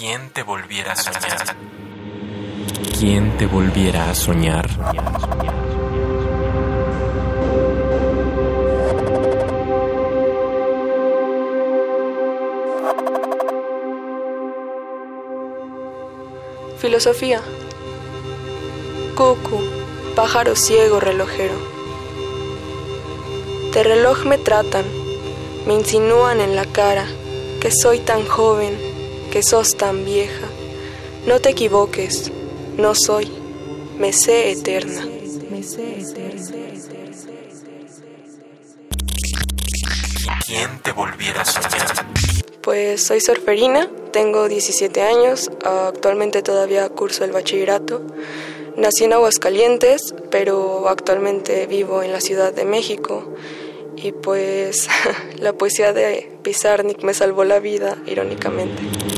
¿Quién te volviera a soñar? ¿Quién te volviera a soñar? Filosofía. Cucu, pájaro ciego relojero. De reloj me tratan, me insinúan en la cara que soy tan joven, que sos tan vieja. No te equivoques, no soy, me sé eterna. ¿Quién te volviera a soñar? Pues soy surferina, tengo 17 años, actualmente todavía curso el bachillerato. Nací en Aguascalientes, pero actualmente vivo en la Ciudad de México. Y pues la poesía de Pizarnik me salvó la vida, irónicamente.